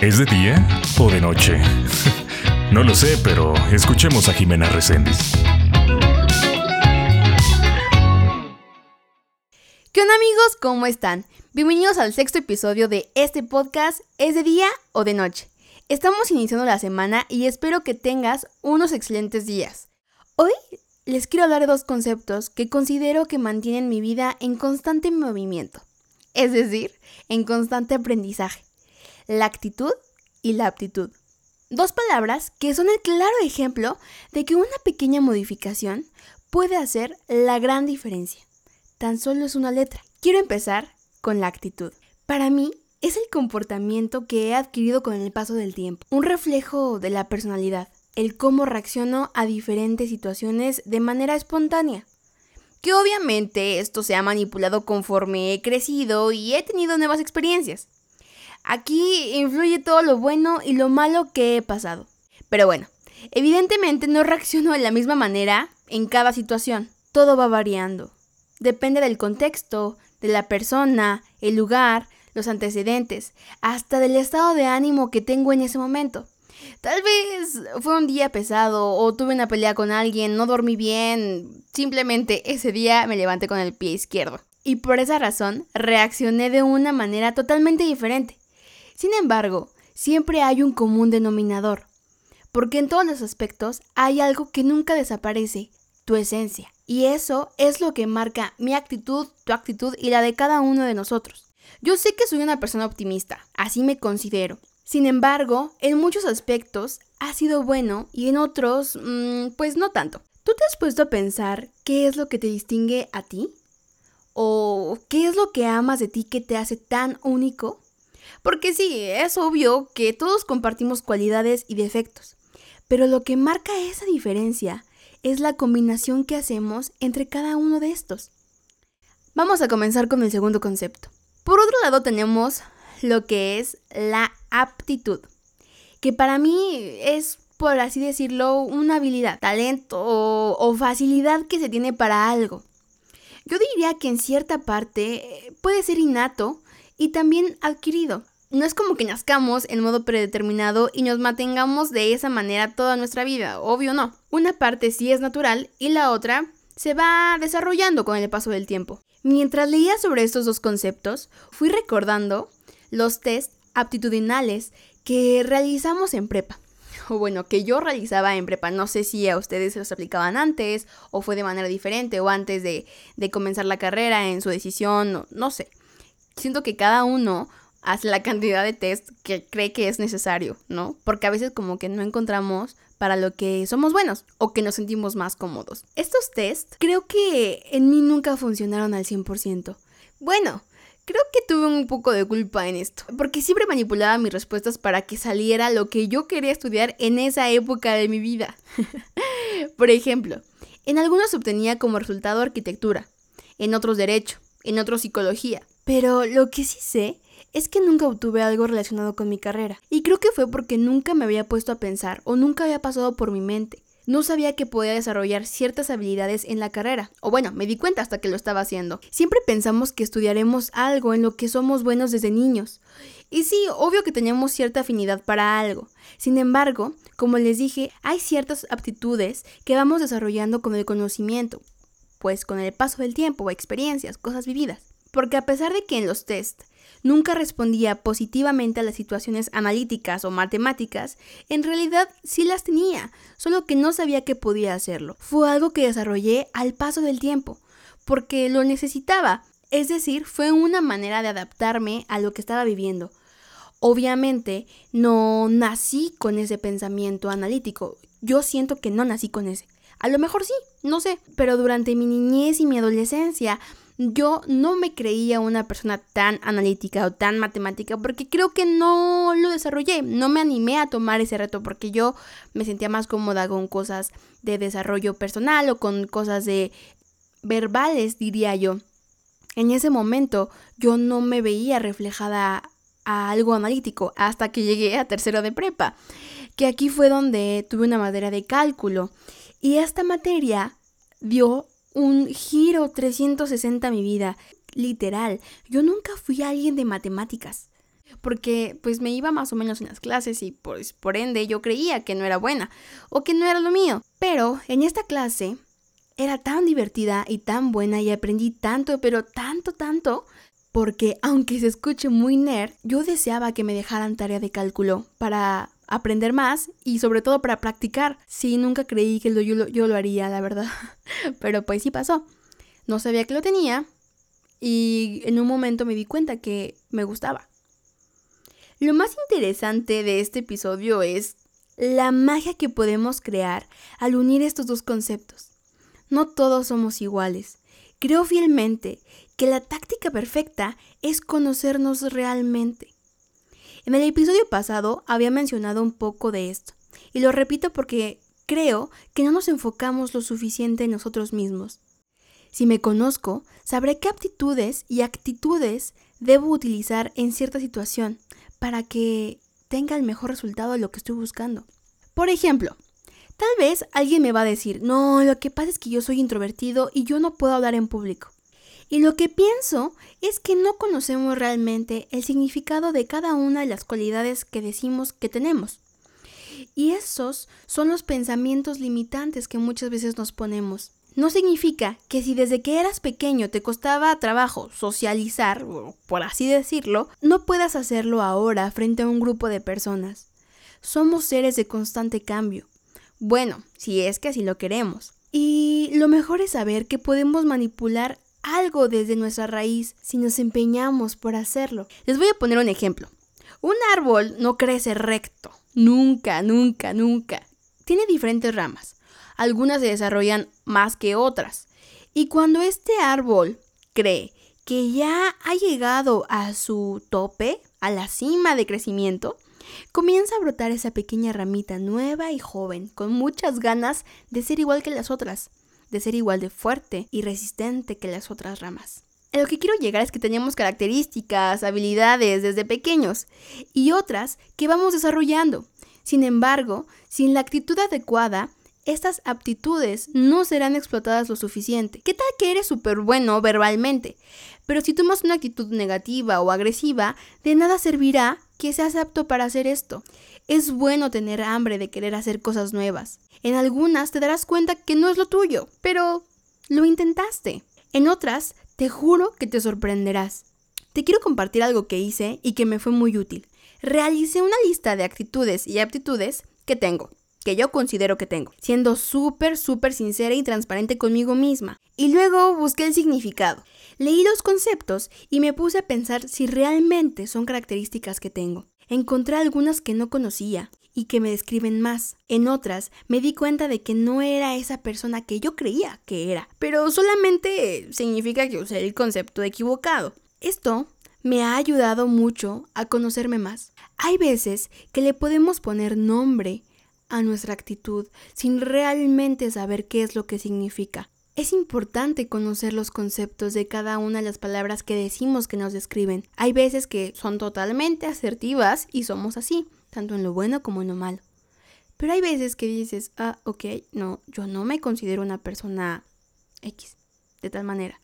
¿Es de día o de noche? no lo sé, pero escuchemos a Jimena Reséndiz. ¿Qué onda amigos? ¿Cómo están? Bienvenidos al sexto episodio de este podcast ¿Es de día o de noche? Estamos iniciando la semana y espero que tengas unos excelentes días. Hoy les quiero hablar de dos conceptos que considero que mantienen mi vida en constante movimiento, es decir, en constante aprendizaje la actitud y la aptitud. Dos palabras que son el claro ejemplo de que una pequeña modificación puede hacer la gran diferencia. Tan solo es una letra. Quiero empezar con la actitud. Para mí, es el comportamiento que he adquirido con el paso del tiempo, un reflejo de la personalidad, el cómo reacciono a diferentes situaciones de manera espontánea. Que obviamente esto se ha manipulado conforme he crecido y he tenido nuevas experiencias. Aquí influye todo lo bueno y lo malo que he pasado. Pero bueno, evidentemente no reacciono de la misma manera en cada situación. Todo va variando. Depende del contexto, de la persona, el lugar, los antecedentes, hasta del estado de ánimo que tengo en ese momento. Tal vez fue un día pesado o tuve una pelea con alguien, no dormí bien, simplemente ese día me levanté con el pie izquierdo. Y por esa razón reaccioné de una manera totalmente diferente. Sin embargo, siempre hay un común denominador, porque en todos los aspectos hay algo que nunca desaparece, tu esencia. Y eso es lo que marca mi actitud, tu actitud y la de cada uno de nosotros. Yo sé que soy una persona optimista, así me considero. Sin embargo, en muchos aspectos ha sido bueno y en otros, mm, pues no tanto. ¿Tú te has puesto a pensar qué es lo que te distingue a ti? ¿O qué es lo que amas de ti que te hace tan único? Porque sí, es obvio que todos compartimos cualidades y defectos, pero lo que marca esa diferencia es la combinación que hacemos entre cada uno de estos. Vamos a comenzar con el segundo concepto. Por otro lado tenemos lo que es la aptitud, que para mí es, por así decirlo, una habilidad, talento o, o facilidad que se tiene para algo. Yo diría que en cierta parte eh, puede ser innato y también adquirido. No es como que nazcamos en modo predeterminado y nos mantengamos de esa manera toda nuestra vida, obvio no. Una parte sí es natural y la otra se va desarrollando con el paso del tiempo. Mientras leía sobre estos dos conceptos, fui recordando los test aptitudinales que realizamos en prepa. O bueno, que yo realizaba en prepa. No sé si a ustedes se los aplicaban antes o fue de manera diferente o antes de, de comenzar la carrera en su decisión, no, no sé siento que cada uno hace la cantidad de test que cree que es necesario, ¿no? Porque a veces como que no encontramos para lo que somos buenos o que nos sentimos más cómodos. Estos test creo que en mí nunca funcionaron al 100%. Bueno, creo que tuve un poco de culpa en esto, porque siempre manipulaba mis respuestas para que saliera lo que yo quería estudiar en esa época de mi vida. Por ejemplo, en algunos obtenía como resultado arquitectura, en otros derecho, en otros psicología, pero lo que sí sé es que nunca obtuve algo relacionado con mi carrera. Y creo que fue porque nunca me había puesto a pensar o nunca había pasado por mi mente. No sabía que podía desarrollar ciertas habilidades en la carrera. O bueno, me di cuenta hasta que lo estaba haciendo. Siempre pensamos que estudiaremos algo en lo que somos buenos desde niños. Y sí, obvio que teníamos cierta afinidad para algo. Sin embargo, como les dije, hay ciertas aptitudes que vamos desarrollando con el conocimiento, pues con el paso del tiempo o experiencias, cosas vividas porque a pesar de que en los test nunca respondía positivamente a las situaciones analíticas o matemáticas, en realidad sí las tenía, solo que no sabía que podía hacerlo. Fue algo que desarrollé al paso del tiempo, porque lo necesitaba, es decir, fue una manera de adaptarme a lo que estaba viviendo. Obviamente no nací con ese pensamiento analítico, yo siento que no nací con ese. A lo mejor sí, no sé, pero durante mi niñez y mi adolescencia yo no me creía una persona tan analítica o tan matemática porque creo que no lo desarrollé, no me animé a tomar ese reto porque yo me sentía más cómoda con cosas de desarrollo personal o con cosas de verbales, diría yo. En ese momento yo no me veía reflejada a algo analítico hasta que llegué a tercero de prepa, que aquí fue donde tuve una materia de cálculo y esta materia dio un giro 360 a mi vida. Literal, yo nunca fui alguien de matemáticas. porque pues me iba más o menos en las clases y pues por ende yo creía que no era buena o que no era lo mío. Pero en esta clase era tan divertida y tan buena y aprendí tanto, pero tanto, tanto, porque aunque se escuche muy nerd, yo deseaba que me dejaran tarea de cálculo para aprender más y sobre todo para practicar. Sí, nunca creí que yo, yo lo haría, la verdad, pero pues sí pasó. No sabía que lo tenía y en un momento me di cuenta que me gustaba. Lo más interesante de este episodio es la magia que podemos crear al unir estos dos conceptos. No todos somos iguales. Creo fielmente que la táctica perfecta es conocernos realmente. En el episodio pasado había mencionado un poco de esto, y lo repito porque creo que no nos enfocamos lo suficiente en nosotros mismos. Si me conozco, sabré qué aptitudes y actitudes debo utilizar en cierta situación para que tenga el mejor resultado de lo que estoy buscando. Por ejemplo, tal vez alguien me va a decir, no, lo que pasa es que yo soy introvertido y yo no puedo hablar en público. Y lo que pienso es que no conocemos realmente el significado de cada una de las cualidades que decimos que tenemos. Y esos son los pensamientos limitantes que muchas veces nos ponemos. No significa que si desde que eras pequeño te costaba trabajo socializar, por así decirlo, no puedas hacerlo ahora frente a un grupo de personas. Somos seres de constante cambio. Bueno, si es que así lo queremos. Y lo mejor es saber que podemos manipular algo desde nuestra raíz si nos empeñamos por hacerlo. Les voy a poner un ejemplo. Un árbol no crece recto. Nunca, nunca, nunca. Tiene diferentes ramas algunas se desarrollan más que otras. Y cuando este árbol cree que ya ha llegado a su tope, a la cima de crecimiento, comienza a brotar esa pequeña ramita nueva y joven, con muchas ganas de ser igual que las otras, de ser igual de fuerte y resistente que las otras ramas. A lo que quiero llegar es que tenemos características, habilidades desde pequeños y otras que vamos desarrollando. Sin embargo, sin la actitud adecuada, estas aptitudes no serán explotadas lo suficiente. ¿Qué tal que eres súper bueno verbalmente? Pero si tomas una actitud negativa o agresiva, de nada servirá que seas apto para hacer esto. Es bueno tener hambre de querer hacer cosas nuevas. En algunas te darás cuenta que no es lo tuyo, pero lo intentaste. En otras, te juro que te sorprenderás. Te quiero compartir algo que hice y que me fue muy útil. Realicé una lista de actitudes y aptitudes que tengo que yo considero que tengo, siendo súper, súper sincera y transparente conmigo misma. Y luego busqué el significado. Leí los conceptos y me puse a pensar si realmente son características que tengo. Encontré algunas que no conocía y que me describen más. En otras me di cuenta de que no era esa persona que yo creía que era, pero solamente significa que usé el concepto equivocado. Esto me ha ayudado mucho a conocerme más. Hay veces que le podemos poner nombre a nuestra actitud sin realmente saber qué es lo que significa. Es importante conocer los conceptos de cada una de las palabras que decimos que nos describen. Hay veces que son totalmente asertivas y somos así, tanto en lo bueno como en lo malo. Pero hay veces que dices, ah, ok, no, yo no me considero una persona X, de tal manera.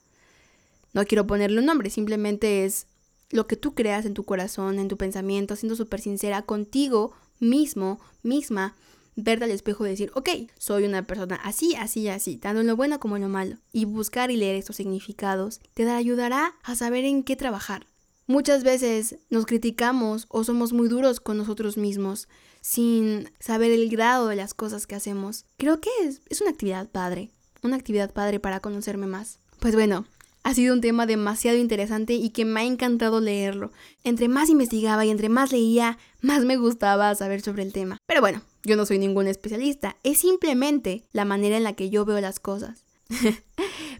No quiero ponerle un nombre, simplemente es lo que tú creas en tu corazón, en tu pensamiento, siendo súper sincera contigo mismo, misma, verte al espejo y decir, ok, soy una persona así, así, así, tanto en lo bueno como en lo malo. Y buscar y leer estos significados te ayudará a saber en qué trabajar. Muchas veces nos criticamos o somos muy duros con nosotros mismos sin saber el grado de las cosas que hacemos. Creo que es, es una actividad padre, una actividad padre para conocerme más. Pues bueno, ha sido un tema demasiado interesante y que me ha encantado leerlo. Entre más investigaba y entre más leía, más me gustaba saber sobre el tema. Pero bueno, yo no soy ningún especialista, es simplemente la manera en la que yo veo las cosas.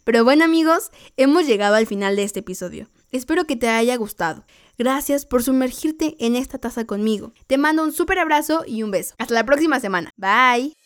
Pero bueno amigos, hemos llegado al final de este episodio. Espero que te haya gustado. Gracias por sumergirte en esta taza conmigo. Te mando un súper abrazo y un beso. Hasta la próxima semana. Bye.